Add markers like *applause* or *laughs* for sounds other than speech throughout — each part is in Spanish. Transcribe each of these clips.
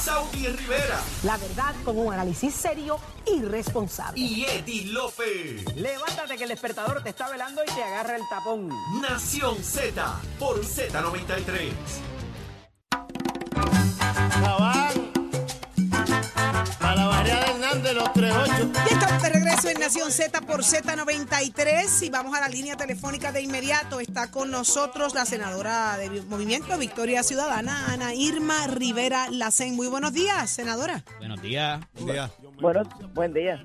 Saudi Rivera La verdad con un análisis serio y responsable. y Eddie Lofe. Levántate que el despertador te está velando y te agarra el tapón. Nación Z por Z93. Cabán. Para la Hernández, los 38. En Nación Z por Z93 y vamos a la línea telefónica de inmediato. Está con nosotros la senadora de Movimiento Victoria Ciudadana, Ana Irma Rivera Lacén. Muy buenos días, senadora. Buenos días. Bueno, buen día.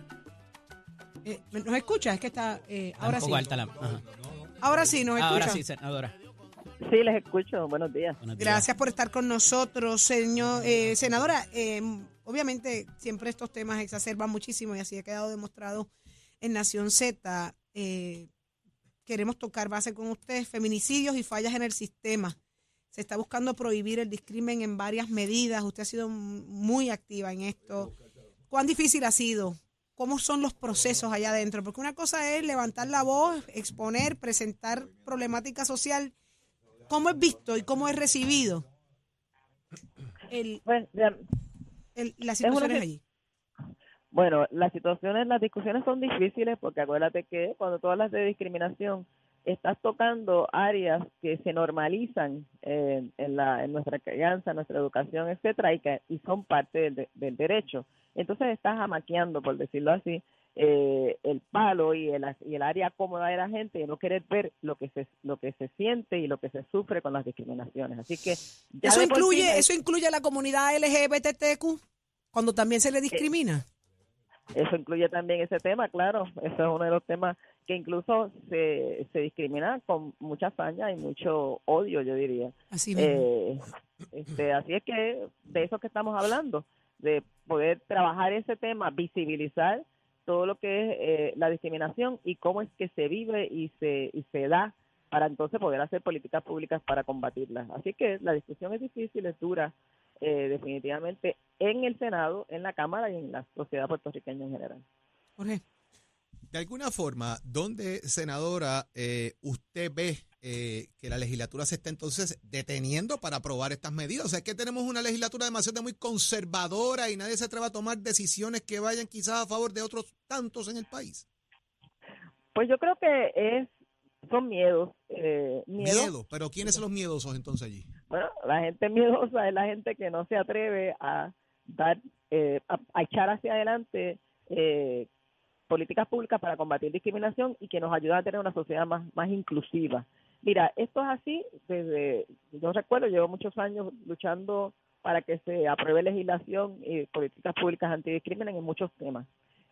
Eh, ¿Nos escucha? Es que está... eh, ahora sí. alta la. ajá. Ahora sí, nos escucha. Ahora sí, senadora. Sí, les escucho. Buenos días. Buenos días. Gracias por estar con nosotros, señor eh, senadora. eh, obviamente siempre estos temas exacerban muchísimo y así ha quedado demostrado en Nación Z. Eh, queremos tocar base con usted, feminicidios y fallas en el sistema. Se está buscando prohibir el discrimen en varias medidas. Usted ha sido muy activa en esto. ¿Cuán difícil ha sido? ¿Cómo son los procesos allá adentro? Porque una cosa es levantar la voz, exponer, presentar problemática social. ¿Cómo es visto y cómo es recibido Bueno, el- las situaciones allí? bueno, las situaciones, las discusiones son difíciles porque acuérdate que cuando tú hablas de discriminación, estás tocando áreas que se normalizan eh, en, la, en nuestra crianza, en nuestra educación, etcétera, y, que, y son parte del, de- del derecho. Entonces estás amaqueando, por decirlo así, eh, el palo y el, y el área cómoda de la gente y no querer ver lo que se lo que se siente y lo que se sufre con las discriminaciones. Así que ¿Eso sí incluye, ¿Eso incluye a la comunidad LGBTQ cuando también se le discrimina? Eso incluye también ese tema, claro. Eso es uno de los temas que incluso se, se discrimina con mucha hazaña y mucho odio, yo diría. Así. Eh, este, así es que de eso que estamos hablando, de poder trabajar ese tema, visibilizar todo lo que es eh, la discriminación y cómo es que se vive y se, y se da para entonces poder hacer políticas públicas para combatirlas. Así que la discusión es difícil, es dura, eh, definitivamente en el Senado, en la Cámara y en la sociedad puertorriqueña en general. Jorge. De alguna forma, ¿dónde, senadora, eh, usted ve eh, que la legislatura se está entonces deteniendo para aprobar estas medidas? O sea, es que tenemos una legislatura demasiado muy conservadora y nadie se atreve a tomar decisiones que vayan quizás a favor de otros tantos en el país. Pues yo creo que es son miedos. Eh, miedo. Miedo, pero ¿quiénes son los miedosos entonces allí? Bueno, la gente miedosa es la gente que no se atreve a dar, eh, a, a echar hacia adelante eh, políticas públicas para combatir discriminación y que nos ayudan a tener una sociedad más, más inclusiva. Mira, esto es así desde, yo recuerdo, llevo muchos años luchando para que se apruebe legislación y políticas públicas antidiscriminan en muchos temas.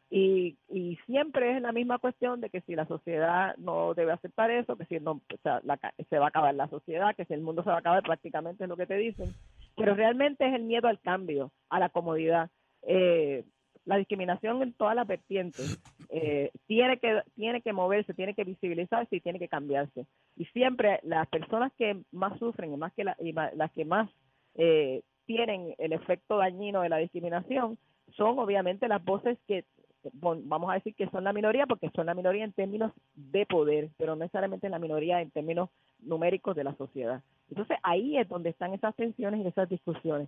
Y, y siempre es la misma cuestión de que si la sociedad no debe aceptar eso, que si no, o sea, la se va a acabar la sociedad, que si el mundo se va a acabar, prácticamente es lo que te dicen. Pero realmente es el miedo al cambio, a la comodidad. Eh, la discriminación en todas las vertientes eh, tiene que tiene que moverse, tiene que visibilizarse y tiene que cambiarse. Y siempre las personas que más sufren y más que la- y ma- las que más eh, tienen el efecto dañino de la discriminación son obviamente las voces que vamos a decir que son la minoría porque son la minoría en términos de poder, pero no necesariamente la minoría en términos numéricos de la sociedad. Entonces ahí es donde están esas tensiones y esas discusiones.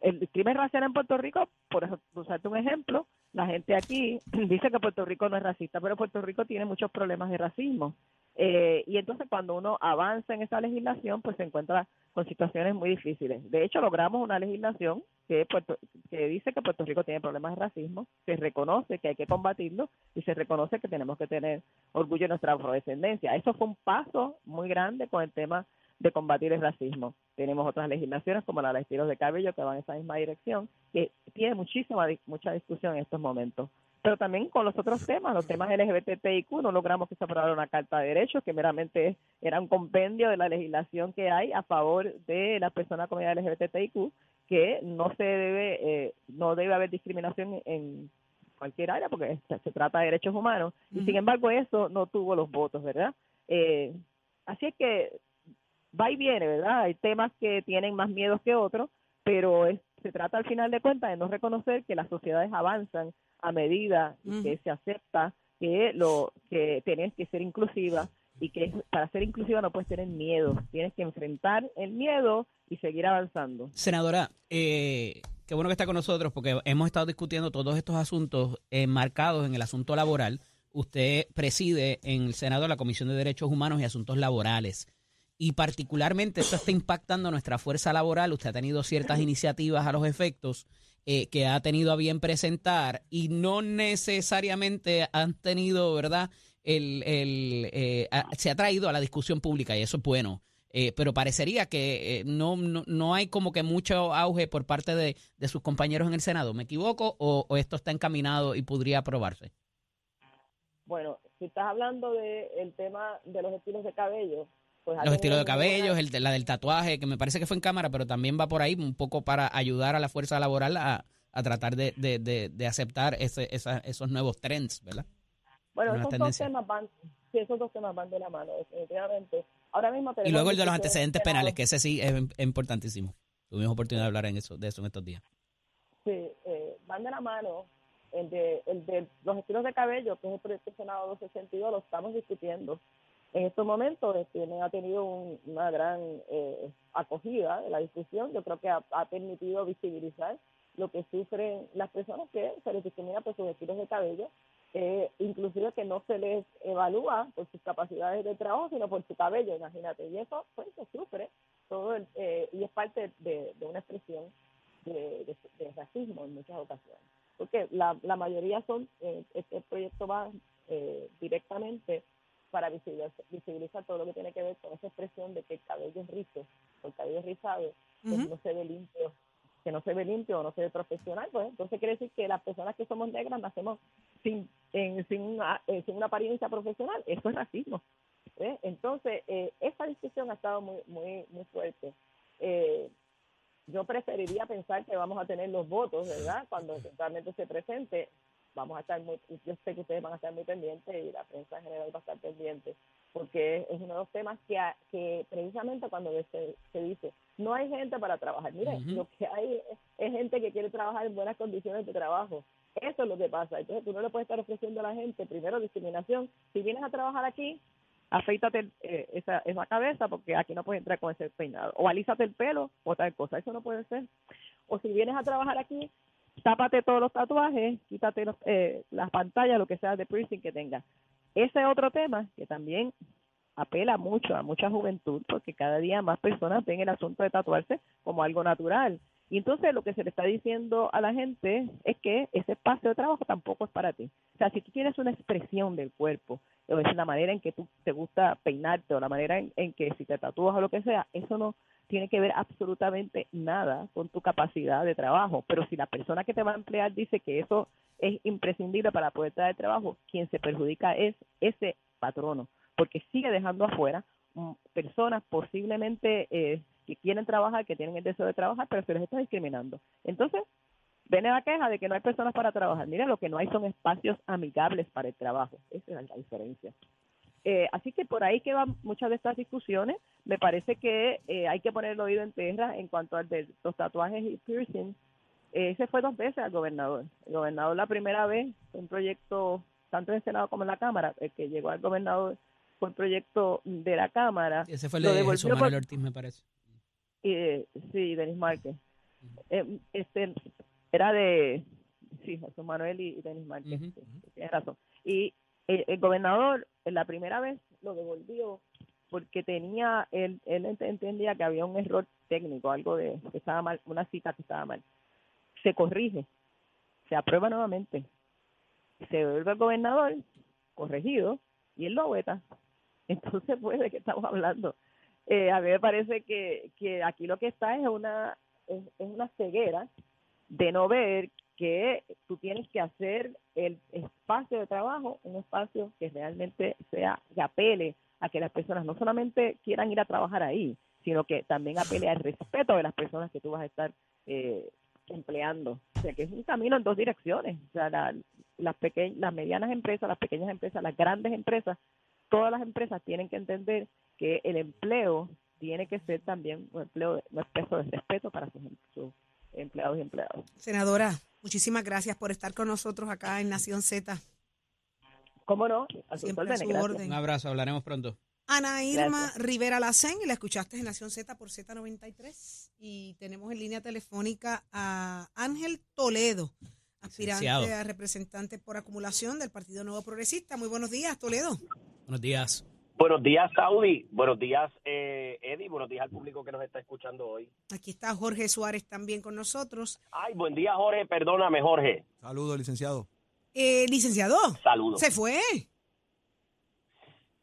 El crimen racial en Puerto Rico, por eso, usarte un ejemplo, la gente aquí *clears throat* dice que Puerto Rico no es racista, pero Puerto Rico tiene muchos problemas de racismo. Eh, y entonces cuando uno avanza en esa legislación, pues se encuentra con situaciones muy difíciles. De hecho, logramos una legislación que, Puerto- que dice que Puerto Rico tiene problemas de racismo, se reconoce que hay que combatirlo y se reconoce que tenemos que tener orgullo de nuestra afrodescendencia. Eso fue un paso muy grande con el tema de combatir el racismo. Tenemos otras legislaciones como la de estilos de cabello que van en esa misma dirección, que tiene muchísima mucha discusión en estos momentos. Pero también con los otros temas, los temas LGBTIQ, no logramos que se aprobara una carta de derechos que meramente era un compendio de la legislación que hay a favor de las personas de la comunidad LGBTIQ, que no se debe, eh, no debe haber discriminación en cualquier área porque se, trata de derechos humanos. Y sin embargo eso no tuvo los votos, ¿verdad? Eh, así es que va y viene, ¿verdad? Hay temas que tienen más miedos que otros, pero se trata al final de cuentas de no reconocer que las sociedades avanzan a medida que se acepta que lo que tienes que ser inclusiva y que para ser inclusiva no puedes tener miedo, tienes que enfrentar el miedo y seguir avanzando. Senadora, eh, qué bueno que está con nosotros porque hemos estado discutiendo todos estos asuntos enmarcados en el asunto laboral. Usted preside en el Senado la Comisión de Derechos Humanos y Asuntos Laborales y particularmente esto está impactando nuestra fuerza laboral. Usted ha tenido ciertas iniciativas a los efectos eh, que ha tenido a bien presentar y no necesariamente han tenido, ¿verdad? El, el eh, se ha traído a la discusión pública y eso es bueno. Eh, pero parecería que no, no, hay como que mucho auge por parte de, sus compañeros en el Senado. ¿Me equivoco o, esto está encaminado y podría aprobarse? Bueno, si estás hablando del tema de los estilos de cabello, pues, los estilos de cabello, el, la del tatuaje, que me parece que fue en cámara, pero también va por ahí un poco para ayudar a la fuerza laboral a, tratar de, de, aceptar ese, esos nuevos trends, ¿verdad? Bueno, esos dos, temas van, sí, esos dos temas van de la mano, definitivamente. Ahora mismo y luego el de los antecedentes penales, que ese sí es, importantísimo. Tuvimos oportunidad de hablar en eso, de eso en estos días. Sí, eh, van de la mano. El de, el de los estilos de cabello, que es el proyecto Senado 262, lo estamos discutiendo en estos momentos este, ha tenido una gran eh, acogida de la discusión. Yo creo que ha, permitido visibilizar lo que sufren las personas que se les discrimina por sus estilos de cabello, eh, inclusive que no se les evalúa por sus capacidades de trabajo, sino por su cabello, imagínate. Y eso pues se sufre todo eh, y es parte de, una expresión de, racismo en muchas ocasiones. Porque la, la mayoría son, este proyecto va directamente para visibilizar, todo lo que tiene que ver con esa expresión de que el cabello es rizo, o el cabello es rizado, pues no se ve limpio, que no se ve limpio o no se ve profesional, pues entonces quiere decir que las personas que somos negras nacemos sin, sin, una, eh, sin una apariencia profesional, eso es racismo. ¿eh? Entonces, eh, esta discusión ha estado muy, muy, muy fuerte. Eh, yo preferiría pensar que vamos a tener los votos, ¿verdad? Cuando realmente se presente vamos a estar muy, yo sé que ustedes van a estar muy pendientes y la prensa en general va a estar pendiente, porque es uno de los temas que, que precisamente cuando se, se dice, no hay gente para trabajar, mire, lo que hay es, gente que quiere trabajar en buenas condiciones de trabajo, eso es lo que pasa, entonces tú no le puedes estar ofreciendo a la gente, primero, discriminación, si vienes a trabajar aquí, afeítate eh, esa, esa cabeza porque aquí no puedes entrar con ese peinado, o alízate el pelo, o tal cosa, eso no puede ser, o si vienes a trabajar aquí, tápate todos los tatuajes, quítate eh, las pantallas, lo que sea de piercing que tengas. Ese otro tema que también apela mucho a mucha juventud, porque cada día más personas ven el asunto de tatuarse como algo natural. Y entonces lo que se le está diciendo a la gente es que ese espacio de trabajo tampoco es para ti. O sea, si tú tienes una expresión del cuerpo, o es la manera en que tú te gusta peinarte, o la manera en, en que si te tatúas o lo que sea, eso no tiene que ver absolutamente nada con tu capacidad de trabajo. Pero si la persona que te va a emplear dice que eso es imprescindible para poder traer trabajo, quien se perjudica es ese patrono, porque sigue dejando afuera mm, personas posiblemente eh, que quieren trabajar, que tienen el deseo de trabajar, pero se les está discriminando. Entonces, viene la queja de que no hay personas para trabajar. Mira, lo que no hay son espacios amigables para el trabajo. Esa es la diferencia. Eh, así que por ahí que van muchas de estas discusiones. Me parece que eh, hay que poner el oído en tierra en cuanto al de los tatuajes y piercing. Eh, ese fue dos veces al gobernador. El gobernador la primera vez fue un proyecto, tanto en el Senado como en la Cámara, el que llegó al gobernador fue un proyecto de la Cámara. ese fue el de Jesús Manuel Ortiz, me parece. sí, Denis Márquez. este Era de, sí, Jesús Manuel y, Denis Márquez. Tienes razón. Y el, gobernador la primera vez lo devolvió porque tenía, él, él entendía que había un error técnico, algo de que estaba mal, una cita que estaba mal. Se corrige, se aprueba nuevamente, se devuelve al gobernador, corregido, y él lo veta. *laughs* Entonces, pues, ¿de qué estamos hablando? eh, a mí me parece que, que aquí lo que está es una, es, es una ceguera de no ver que tú tienes que hacer el espacio de trabajo un espacio que realmente sea, que apele a que las personas no solamente quieran ir a trabajar ahí, sino que también apele al respeto de las personas que tú vas a estar eh, empleando. O sea, que es un camino en dos direcciones. O sea, la- las, peque- las medianas empresas, las pequeñas empresas, las grandes empresas, todas las empresas tienen que entender que el empleo tiene que ser también un empleo, un expreso de respeto para sus, sus empleados y empleadas. Senadora, muchísimas gracias por estar con nosotros acá en Nación Z. ¿Cómo no? A Siempre a órdenes, su orden. Un abrazo, hablaremos pronto. Ana Irma Gracias. Rivera Lacén, y la escuchaste en Nación Z por Z93. Y tenemos en línea telefónica a Ángel Toledo, aspirante Licenciado. a representante por acumulación del Partido Nuevo Progresista. Muy buenos días, Toledo. Buenos días. Buenos días, Saudi. Buenos días, eh, Eddie. Buenos días al público que nos está escuchando hoy. Aquí está Jorge Suárez también con nosotros. Ay, buen día, Jorge. Perdóname, Jorge. Saludos, licenciado. Eh, licenciado, Saludos. se fue.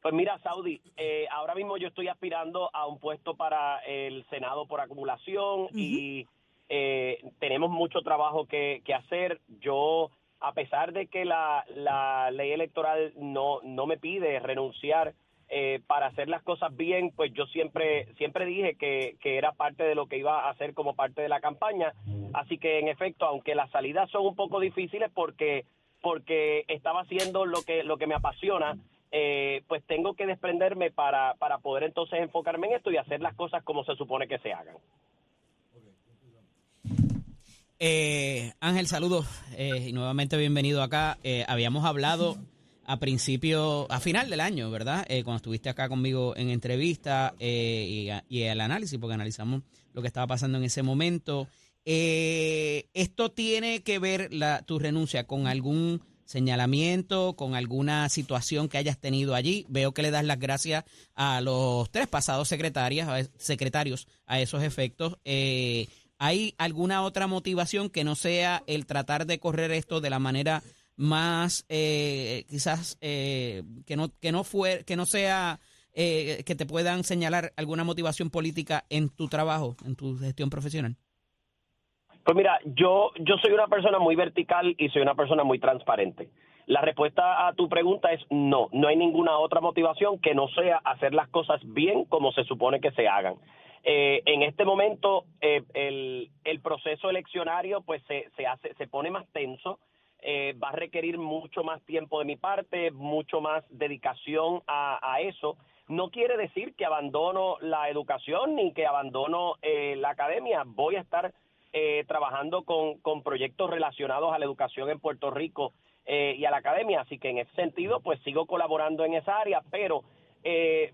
Pues mira, Saudi, eh, ahora mismo yo estoy aspirando a un puesto para el Senado por acumulación y eh, tenemos mucho trabajo que, que hacer. Yo, a pesar de que la, la ley electoral no, no me pide renunciar eh, para hacer las cosas bien, pues yo siempre, siempre dije que, que era parte de lo que iba a hacer como parte de la campaña. Así que, en efecto, aunque las salidas son un poco difíciles porque porque estaba haciendo lo que lo que me apasiona, eh, pues tengo que desprenderme para, para poder entonces enfocarme en esto y hacer las cosas como se supone que se hagan. Eh, Ángel, saludos eh, y nuevamente bienvenido acá. Eh, habíamos hablado a principio, a final del año, ¿verdad? Eh, cuando estuviste acá conmigo en entrevista eh, y, el análisis, porque analizamos lo que estaba pasando en ese momento. Eh, ¿Esto tiene que ver la, tu renuncia con algún señalamiento, con alguna situación que hayas tenido allí? Veo que le das las gracias a los tres pasados secretarias, secretarios a esos efectos. Eh, ¿Hay alguna otra motivación que no sea el tratar de correr esto de la manera más eh, quizás eh, que no que no fue que no sea eh, que te puedan señalar alguna motivación política en tu trabajo, en tu gestión profesional? Pues mira, yo, yo soy una persona muy vertical y soy una persona muy transparente. La respuesta a tu pregunta es no, no hay ninguna otra motivación que no sea hacer las cosas bien como se supone que se hagan. Eh, en este momento eh, el, el proceso eleccionario pues se, se hace se pone más tenso, eh, va a requerir mucho más tiempo de mi parte, mucho más dedicación a, eso. No quiere decir que abandono la educación ni que abandono eh, la academia. Voy a estar eh, trabajando con, con proyectos relacionados a la educación en Puerto Rico eh, y a la academia. Así que en ese sentido, pues sigo colaborando en esa área, pero eh,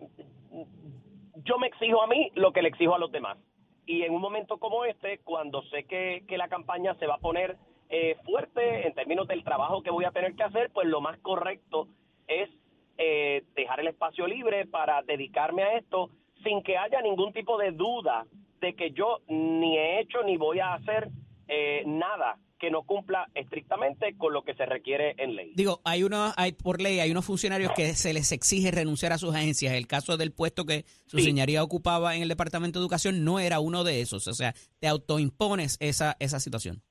yo me exijo a mí lo que le exijo a los demás. Y en un momento como este, cuando sé que, que la campaña se va a poner eh, fuerte en términos del trabajo que voy a tener que hacer, pues lo más correcto es eh, dejar el espacio libre para dedicarme a esto sin que haya ningún tipo de duda de que yo ni he hecho ni voy a hacer eh, nada que no cumpla estrictamente con lo que se requiere en ley. Digo, hay una, hay por ley, hay unos funcionarios que se les exige renunciar a sus agencias. El caso del puesto que su Sí. señoría ocupaba en el Departamento de Educación no era uno de esos. O sea, te autoimpones esa, esa situación.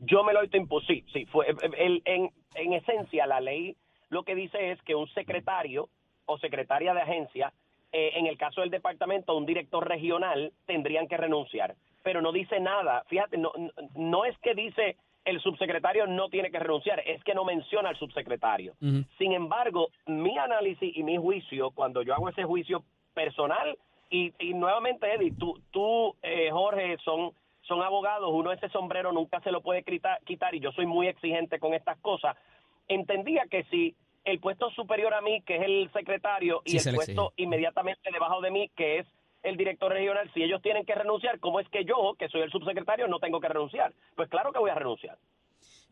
Yo me lo autoimpuse, sí, sí, fue, el- en, en esencia la ley lo que dice es que un secretario o secretaria de agencia, eh, en el caso del departamento, un director regional, tendrían que renunciar, pero no dice nada, fíjate, no, no- es que dice el subsecretario no tiene que renunciar, es que no menciona al subsecretario. Sin embargo, mi análisis y mi juicio, cuando yo hago ese juicio personal, y, y nuevamente, Eddie, tú, tú eh, Jorge, son, son abogados, uno ese sombrero nunca se lo puede quitar, y yo soy muy exigente con estas cosas, entendía que si el puesto superior a mí, que es el secretario, Sí, y el puesto inmediatamente debajo de mí, que es el director regional, si ellos tienen que renunciar, ¿cómo es que yo, que soy el subsecretario, no tengo que renunciar? Pues claro que voy a renunciar.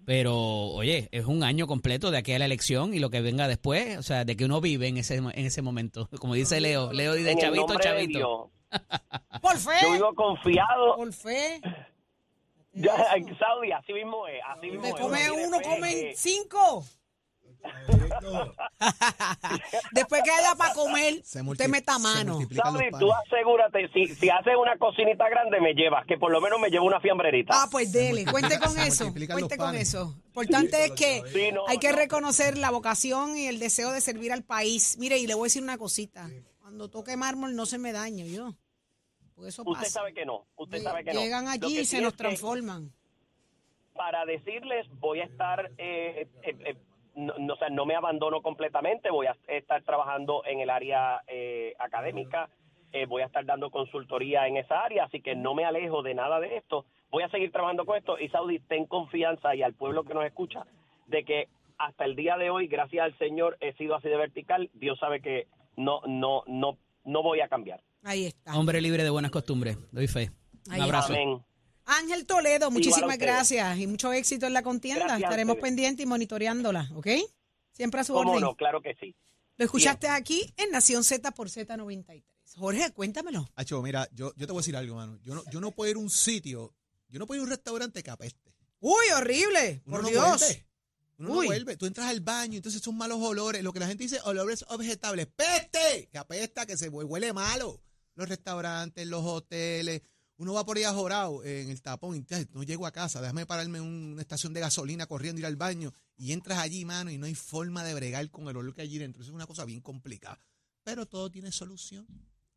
Pero, oye, es un año completo de aquí a la elección y lo que venga después, o sea, de que uno vive en ese, en ese momento. *laughs* Como dice Leo, Leo dice En chavito, chavito. *laughs* Por fe. Yo vivo confiado. Por fe. *laughs* Ya, Saudi, así mismo es. Así mismo Me es. come uno, comen cinco. *laughs* Después que haya para comer, Se usted meta mano. tú asegúrate, si, si haces una cocinita grande, me llevas, que por lo menos me llevo una fiambrerita. Ah, pues dele, cuente con *laughs* eso, cuente con panes. eso. Importante es que Sí, no, hay que no. reconocer la vocación y el deseo de servir al país. Mire, y le voy a decir una cosita. Cuando toque mármol no se me daño yo. Porque eso Usted pasa. sabe que no, usted sabe que no. Llegan Lo allí que y sí se nos transforman. Para decirles, voy a estar, eh, eh, eh, no, no, o sea, no me abandono completamente, voy a estar trabajando en el área eh, académica, eh, voy a estar dando consultoría en esa área, así que no me alejo de nada de esto. Voy a seguir trabajando con esto y Saudi, ten confianza y al pueblo que nos escucha de que hasta el día de hoy, gracias al Señor, he sido así de vertical. Dios sabe que no, no, no, no voy a cambiar. Ahí está. Hombre libre de buenas costumbres. Doy fe. Un abrazo. Amén. Ángel Toledo, muchísimas gracias y mucho éxito en la contienda. Gracias Estaremos pendientes y monitoreándola, ¿ok? Siempre a su ¿Cómo orden. no? Claro que sí. Lo escuchaste aquí en Nación Z por Z93. Jorge, cuéntamelo. Acho, mira, yo, yo te voy a decir algo, mano. Yo no, yo no puedo ir a un sitio, yo no puedo ir a un restaurante que apeste. Uy, horrible. Uno Por no Dios. vuelve. Uno Uy. no vuelve. Tú entras al baño, entonces son malos olores. Lo que la gente dice, olores objetables. ¡Peste! Que apesta, que se hue- huele malo. Los restaurantes, los hoteles. Uno va por ahí ajorado en el tapón y "Ay, no llego a casa. Déjame pararme en una estación de gasolina corriendo, ir al baño. Y entras allí, mano, y no hay forma de bregar con el olor que hay allí dentro. Eso es una cosa bien complicada. Pero todo tiene solución.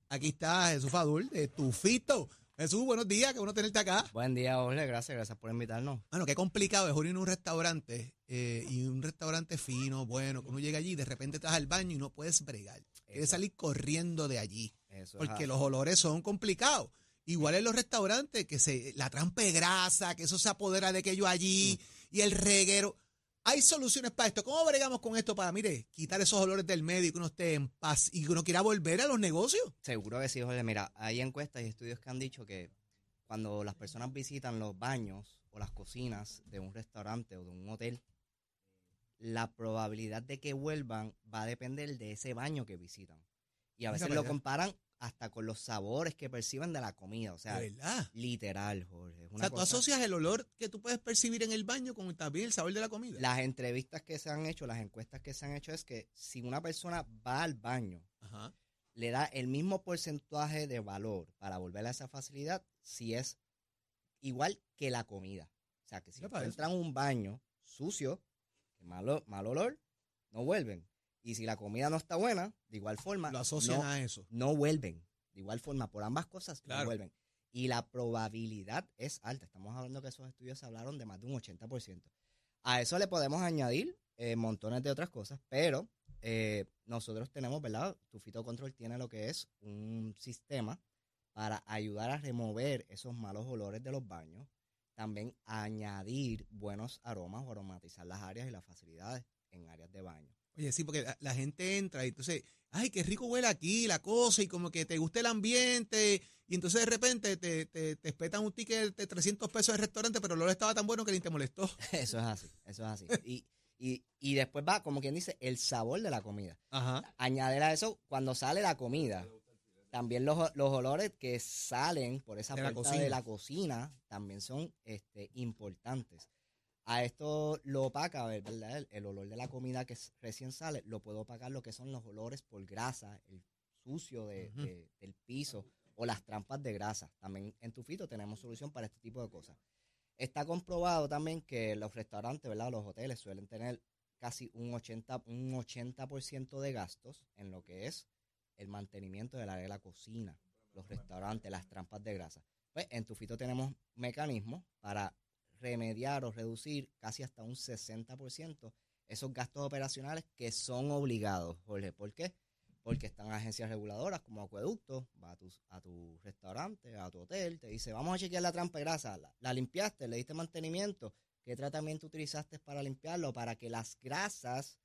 Aquí está Jesús Fadul, de Tufito. Jesús, buenos días, qué bueno tenerte acá. Buen día, Jorge. Gracias, gracias por invitarnos. Bueno, qué complicado es ir a un restaurante eh, y un restaurante fino, bueno, que uno llega allí y de repente estás al baño y no puedes bregar. Quieres Eso. salir corriendo de allí Eso porque los olores son complicados. Igual en los restaurantes, que se la trampa de grasa, que eso se apodera de aquello allí Mm. y el reguero. Hay soluciones para esto. ¿Cómo bregamos con esto para, mire, quitar esos olores del medio y que uno esté en paz y que uno quiera volver a los negocios? Seguro que sí, Jorge. Mira, hay encuestas y estudios que han dicho que cuando las personas visitan los baños o las cocinas de un restaurante o de un hotel, la probabilidad de que vuelvan va a depender de ese baño que visitan. Y a veces lo comparan hasta con los sabores que perciben de la comida. O sea, verdad. literal, Jorge. Es O sea, tú cosa- asocias el olor que tú puedes percibir en el baño con también el sabor de la comida. Las entrevistas que se han hecho, las encuestas que se han hecho es que si una persona va al baño Ajá. le da el mismo porcentaje de valor para volver a esa facilidad si es igual que la comida. O sea, que si encuentran un baño sucio, que malo, mal olor, no vuelven. Y si la comida no está buena, de igual forma, Lo asocian no, a eso. no vuelven. De igual forma, por ambas cosas, Claro. no vuelven. Y la probabilidad es alta. Estamos hablando que esos estudios hablaron de más de un 80%. A eso le podemos añadir eh, montones de otras cosas, pero eh, nosotros tenemos, ¿verdad? Tu Fito Control tiene lo que es un sistema para ayudar a remover esos malos olores de los baños, también añadir buenos aromas o aromatizar las áreas y las facilidades en áreas de baño. Oye, sí, porque la, la gente entra y entonces, ay, qué rico huele aquí la cosa y como que te gusta el ambiente y entonces de repente te, te, te espetan un ticket de 300 pesos del restaurante, pero el olor estaba tan bueno que ni te molestó. *laughs* Eso es así, eso es así. Y, y, y después va, como quien dice, el sabor de la comida. Ajá. Añadir a eso, cuando sale la comida, también los, los olores que salen por esa De puerta de la cocina también son este, importantes. A esto lo opaca, ¿verdad? El, el olor de la comida que recién sale, lo puedo opacar lo que son los olores por grasa, el sucio de- de- del piso o las trampas de grasa. También en Tufito tenemos solución para este tipo de cosas. Está comprobado también que los restaurantes, ¿verdad? Los hoteles suelen tener casi un 80%, un 80 de gastos en lo que es el mantenimiento del área de la cocina, los restaurantes, las trampas de grasa. Pues en Tufito tenemos mecanismos para remediar o reducir casi hasta un 60% esos gastos operacionales que son obligados, Jorge. ¿Por qué? Porque están agencias reguladoras como Acueducto, va a tu, a tu restaurante, a tu hotel, te dice, vamos a chequear la trampa de grasa, la, la limpiaste, le diste mantenimiento, ¿qué tratamiento utilizaste para limpiarlo? Para que las grasas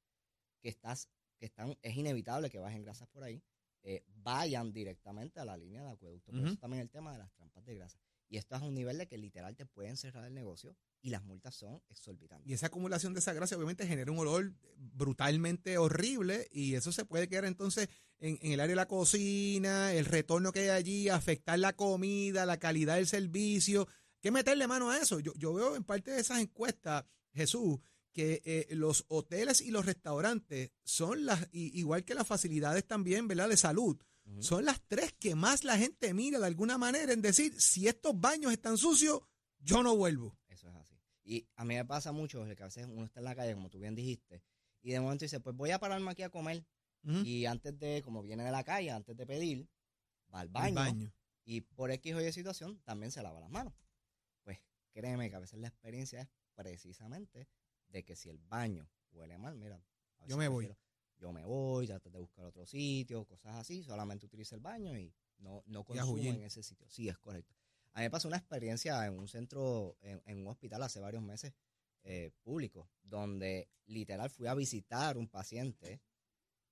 que estás, que están, es inevitable que bajen grasas por ahí, eh, vayan directamente a la línea de acueducto. Por eso también el tema de las trampas de grasa. Y esto es a un nivel de que literal te pueden cerrar el negocio y las multas son exorbitantes. Y esa acumulación de esa grasa obviamente genera un olor brutalmente horrible y eso se puede quedar entonces en, en el área de la cocina, el retorno que hay allí, afectar la comida, la calidad del servicio. ¿Qué meterle mano a eso? Yo, yo veo en parte de esas encuestas, Jesús, que eh, los hoteles y los restaurantes son las, i- igual que las facilidades también, ¿verdad? De salud, son las tres que más la gente mira de alguna manera en decir, si estos baños están sucios, yo no vuelvo. Eso es así. Y a mí me pasa mucho que a veces uno está en la calle, como tú bien dijiste, y de momento dice, pues voy a pararme aquí a comer. Y antes de, como viene de la calle, antes de pedir, va al baño. baño. Y por X o Y situación, también se lava las manos. Pues créeme que a veces la experiencia es precisamente de que si el baño huele mal, mira. Yo me voy. prefiero- Yo me voy, trato de buscar otro sitio, cosas así. Solamente utilizo el baño y no, no consumo en ese sitio. Sí, es correcto. A mí me pasó una experiencia en un centro, en, en un hospital hace varios meses eh, público, donde literal fui a visitar un paciente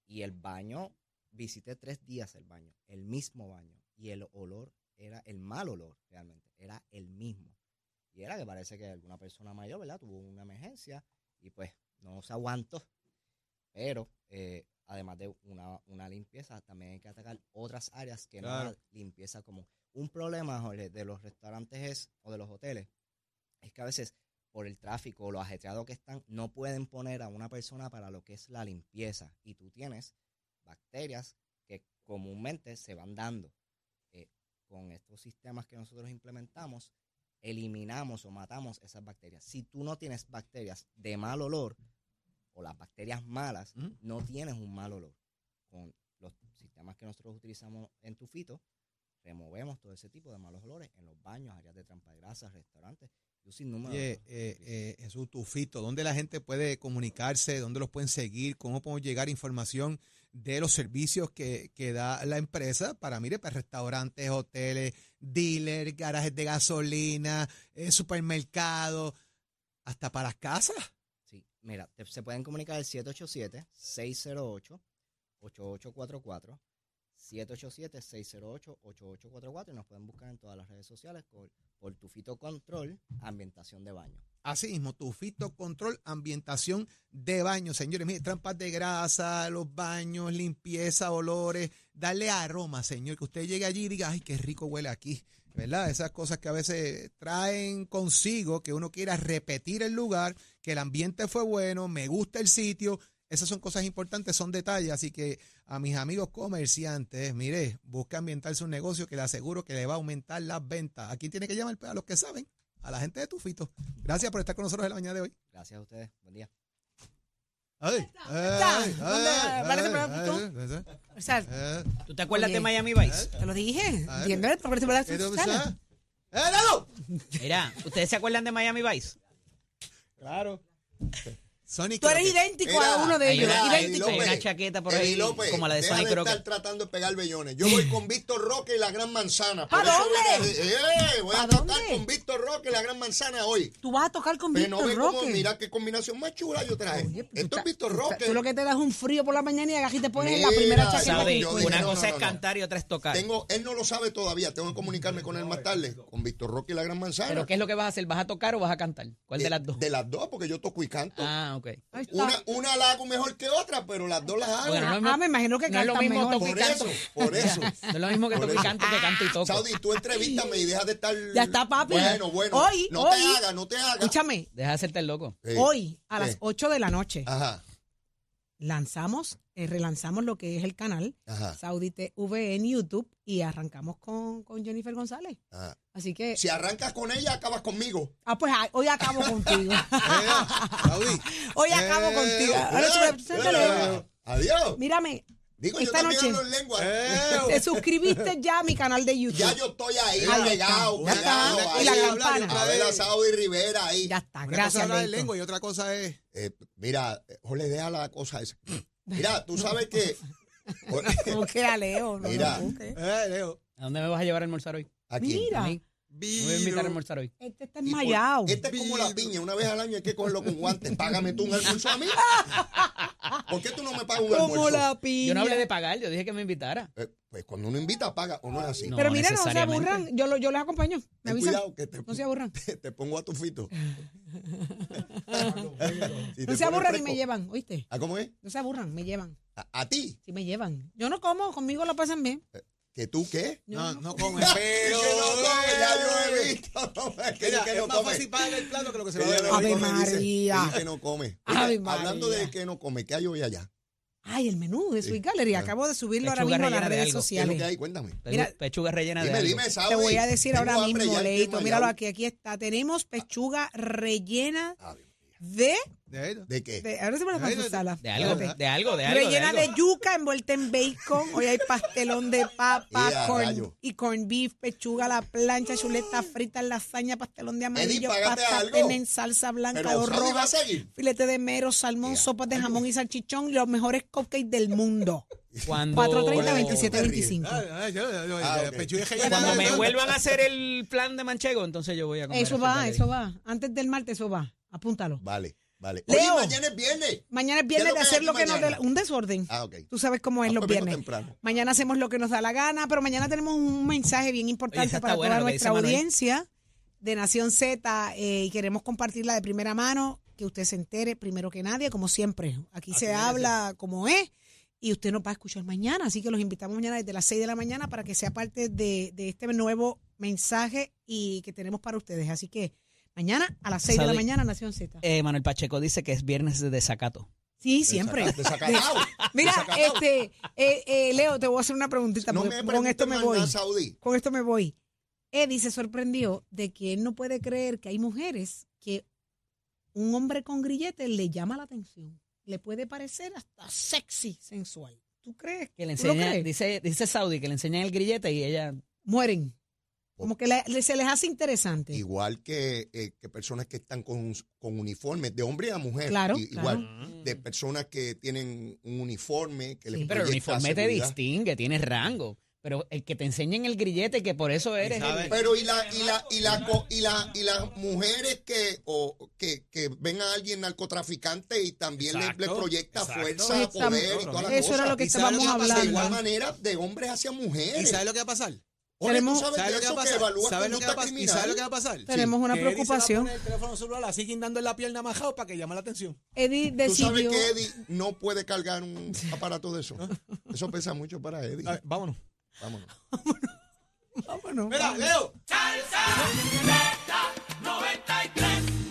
y el baño, visité tres días el baño, el mismo baño, y el olor era el mal olor realmente, era el mismo. Y era que parece que alguna persona mayor, ¿verdad? Tuvo una emergencia y pues no se aguantó. Pero eh, además de una, una limpieza, también hay que atacar otras áreas que no la limpieza común. Un problema, Jorge, de los restaurantes es, o de los hoteles, es que a veces por el tráfico o lo ajetreado que están, no pueden poner a una persona para lo que es la limpieza. Y tú tienes bacterias que comúnmente se van dando. Eh, con estos sistemas que nosotros implementamos, eliminamos o matamos esas bacterias. Si tú no tienes bacterias de mal olor o las bacterias malas, no tienes un mal olor. Con los sistemas que nosotros utilizamos en tu fito, removemos todo ese tipo de malos olores en los baños, áreas de trampa de grasas, restaurantes, y un sinnúmero de Oye, otros eh, eh, Jesús Tufito, ¿dónde la gente puede comunicarse? ¿Dónde los pueden seguir? ¿Cómo podemos llegar a información de los servicios que, que da la empresa para, mire, para restaurantes, hoteles, dealers, garajes de gasolina, eh, supermercados, hasta para las casas? Mira, te- se pueden comunicar al 787-608-8844, 787-608-8844 y nos pueden buscar en todas las redes sociales por, por tu fito control, ambientación de baño. Así mismo, Tufito Control, ambientación de baño. Señores, mire, trampas de grasa, los baños, limpieza, olores, darle aroma, señor, que usted llegue allí y diga, ay, qué rico huele aquí. ¿Verdad? Esas cosas que a veces traen consigo que uno quiera repetir el lugar, que el ambiente fue bueno, me gusta el sitio. Esas son cosas importantes, son detalles. Así que a mis amigos comerciantes, mire, busca ambientarse un negocio que le aseguro que le va a aumentar las ventas. ¿A quién tiene que llamar? Pues a los que saben, a la gente de Tufito. Gracias por estar con nosotros en la mañana de hoy. Gracias a ustedes. Buen día. Ay, ¿Tú te acuerdas Oye. de Miami Vice? te lo dije. ¡Eh, Lalo! Mira, ¿ustedes se acuerdan de Miami Vice? Claro. *laughs* Sonic Tú eres idéntico a uno de ellos. idéntico. López, una chaqueta por Eddie ahí, López, como la de deja Sonic de Rocket. estar tratando de pegar bellones. Yo voy con Víctor Roque y la Gran Manzana. ¿Pa Por eso dónde? voy a- ¡Eh! Voy a ¿Pa tocar dónde? con Víctor Roque y la Gran Manzana hoy. Tú vas a tocar con Pero no Víctor Roque. mira qué combinación más chula yo traje. Oye, tú Esto es Víctor Roque. Tú lo que te das un frío por la mañana y agarras y te pones la Mira, primera chaqueta. Que yo una no, cosa no, es no. cantar y otra es tocar. Tengo, él no lo sabe todavía, tengo que comunicarme con él más tarde. Con Víctor Roque y la Gran Manzana. ¿Pero qué es lo que vas a hacer? ¿Vas a tocar o vas a cantar? ¿Cuál de Eh, las dos? De las dos, porque yo toco y canto. Ah, ok. Está. Una, una la hago mejor que otra, pero las dos las hago. Bueno, no es Ah, me imagino que no es lo mismo mejor. toco y por canto. eso, por eso. *laughs* No es lo mismo que toco y canto que canto y toco. Saudi, tú entrevístame y deja de estar. Ya está, papi. Bueno, bueno. Hoy, no hoy. te hagas, no te hagas. Escúchame, Deja de hacerte el loco. Sí. hoy a las 8 de la noche Ajá, lanzamos, eh, relanzamos lo que es el canal ajá, Saudi TV en YouTube y arrancamos con, con Jennifer González. ajá. Así que, Si arrancas con ella, acabas conmigo. ah, pues ah, hoy acabo contigo. *laughs* Eh, Saudi. hoy acabo Eh, contigo. Ahora Adiós. Mírame, Digo, yo esta también noche- hablo en lengua. Eh, te suscribiste ya a mi canal de YouTube. Ya yo estoy ahí, está. pegado, Ya pegado. está. ahí. Y la campana. A ver a vez. Saudi Rivera ahí. Ya está, Una cosa es gracias. hablar de lengua y otra cosa es. Eh, mira, Jorge, deja la cosa esa. Mira, tú sabes que. *laughs* Busque a Leo. No Mira. Eh, Leo. ¿A dónde me vas a llevar a almorzar hoy? ¿A quién? Mira, A voy a invitar a almorzar hoy. este está Y enmayado. Esta es como la piña, una vez al año hay que cogerlo con guantes. Págame tú un almuerzo a mí. *laughs* ¿Por qué tú no me pagas un Como almuerzo? la piña. Yo no hablé de pagar, yo dije que me invitara. Eh, pues cuando uno invita, paga o no es así. No. Pero mira, no se aburran. Yo, lo- yo les acompaño. Me avisan. cuidado que te, No se aburran. te, *laughs* te pongo a tu fito. *laughs* Si No se aburran y fresco. me llevan, ¿oíste? ¿Ah, cómo es? No se aburran, me llevan. A, a ti. Si me llevan. Yo no como, conmigo lo pasan bien. ¿Que tú qué? No, no come, Es pero. que no come, ya yo he visto. No, que, Mira, que es no más come. fácil pagar el plato que lo que se va a no Ave. María. Dice que no come. Ave Oye, hablando María. de que no come, ¿qué hay hoy allá? Ay, el menú de Sweet Gallery. Acabo de subirlo ahora mismo a las de redes algo. ¿Qué es lo que sociales. hay? Cuéntame. Mira, pechuga rellena de Dime, algo. dime. Te voy a decir ahora mismo, Leito. Míralo aquí, aquí está. Tenemos pechuga rellena Ave de. De ahí, ¿De qué? de ahora se me la sala. De algo, de algo, de algo. Rellena de yuca envuelta en bacon. Hoy hay pastelón de papa ¡Ea, corn- rayo! y corn beef, pechuga a la plancha, chuleta frita, lasaña, pastelón de amarillo, págate pasta en salsa blanca, Pero dos Saudi va a rojas, seguir. filete de mero, salmón, ¡Ea, sopas de jamón y salchichón, los mejores cupcakes del mundo. *laughs* Cuando, 430 Oye, 27 te 25. Ah, ah, Ah, cuando me vuelvan a hacer el plan de manchego, entonces yo voy a comer. Eso Sweet va, eso va. Antes del martes eso va. Apúntalo. Vale, vale. Leo. Oye, mañana es viernes. Mañana es ¿Qué es viernes de hacer lo que nos la- un desorden. Ah, ok. Tú sabes cómo es Ah, los pues viernes. temprano. Mañana hacemos lo que nos da la gana, pero mañana tenemos un mensaje bien importante para buena toda nuestra Manuel. audiencia de Nación Z eh, y queremos compartirla de primera mano, que usted se entere primero que nadie, como siempre. Aquí se habla como es y usted nos va a escuchar mañana, así que los invitamos mañana desde las 6 de la mañana para que sea parte de, de este nuevo mensaje y que tenemos para ustedes. Así que mañana a las 6 de la mañana Nación Z. Eh, Manuel Pacheco dice que es viernes de desacato. Sí, siempre. *laughs* Desacatado. *laughs* Mira, Desacatado. este, eh, eh, Leo, te voy a hacer una preguntita. No porque me con esto me voy. Con esto me voy. Eddie se sorprendió de que él no puede creer que hay mujeres que un hombre con grilletes le llama la atención. Le puede parecer hasta sexy, sensual. ¿Tú crees? Que le ¿Tú lo enseña, crees? dice, dice Saudi que le enseñan el grillete y ella. Mueren. Como que le- se les hace interesante. Igual que, eh, que personas que están con, con uniformes, de hombre a mujer. Claro. Igual, de personas que tienen un uniforme que les Sí. Pero el uniforme te distingue, tiene rango. Pero el que te enseñen el grillete, que por eso eres. el- Pero y la y la y la co- y la y las mujeres que o que, que ven a alguien narcotraficante y también le, le proyecta exacto. fuerza, poder y todas las Eso era cosas. lo que ¿Y sabe lo estábamos que a pasar? de igual hablando. manera de hombres hacia ¿Y mujeres. sabes lo que va a pasar? Oye, Tenemos- ¿tú sabes, ¿Sabes de lo que va a eso que ¿Sabes lo que va sabes lo que va a pasar? Tenemos una preocupación. el teléfono celular así guindando en la pierna majado para que llame la atención. Eddie Tú sabes decidió. que Eddie no puede cargar un aparato de eso. Eso pesa mucho para Eddie. A ver, vámonos. Vámonos. Vámonos. Mira, Leo. Salsa Z.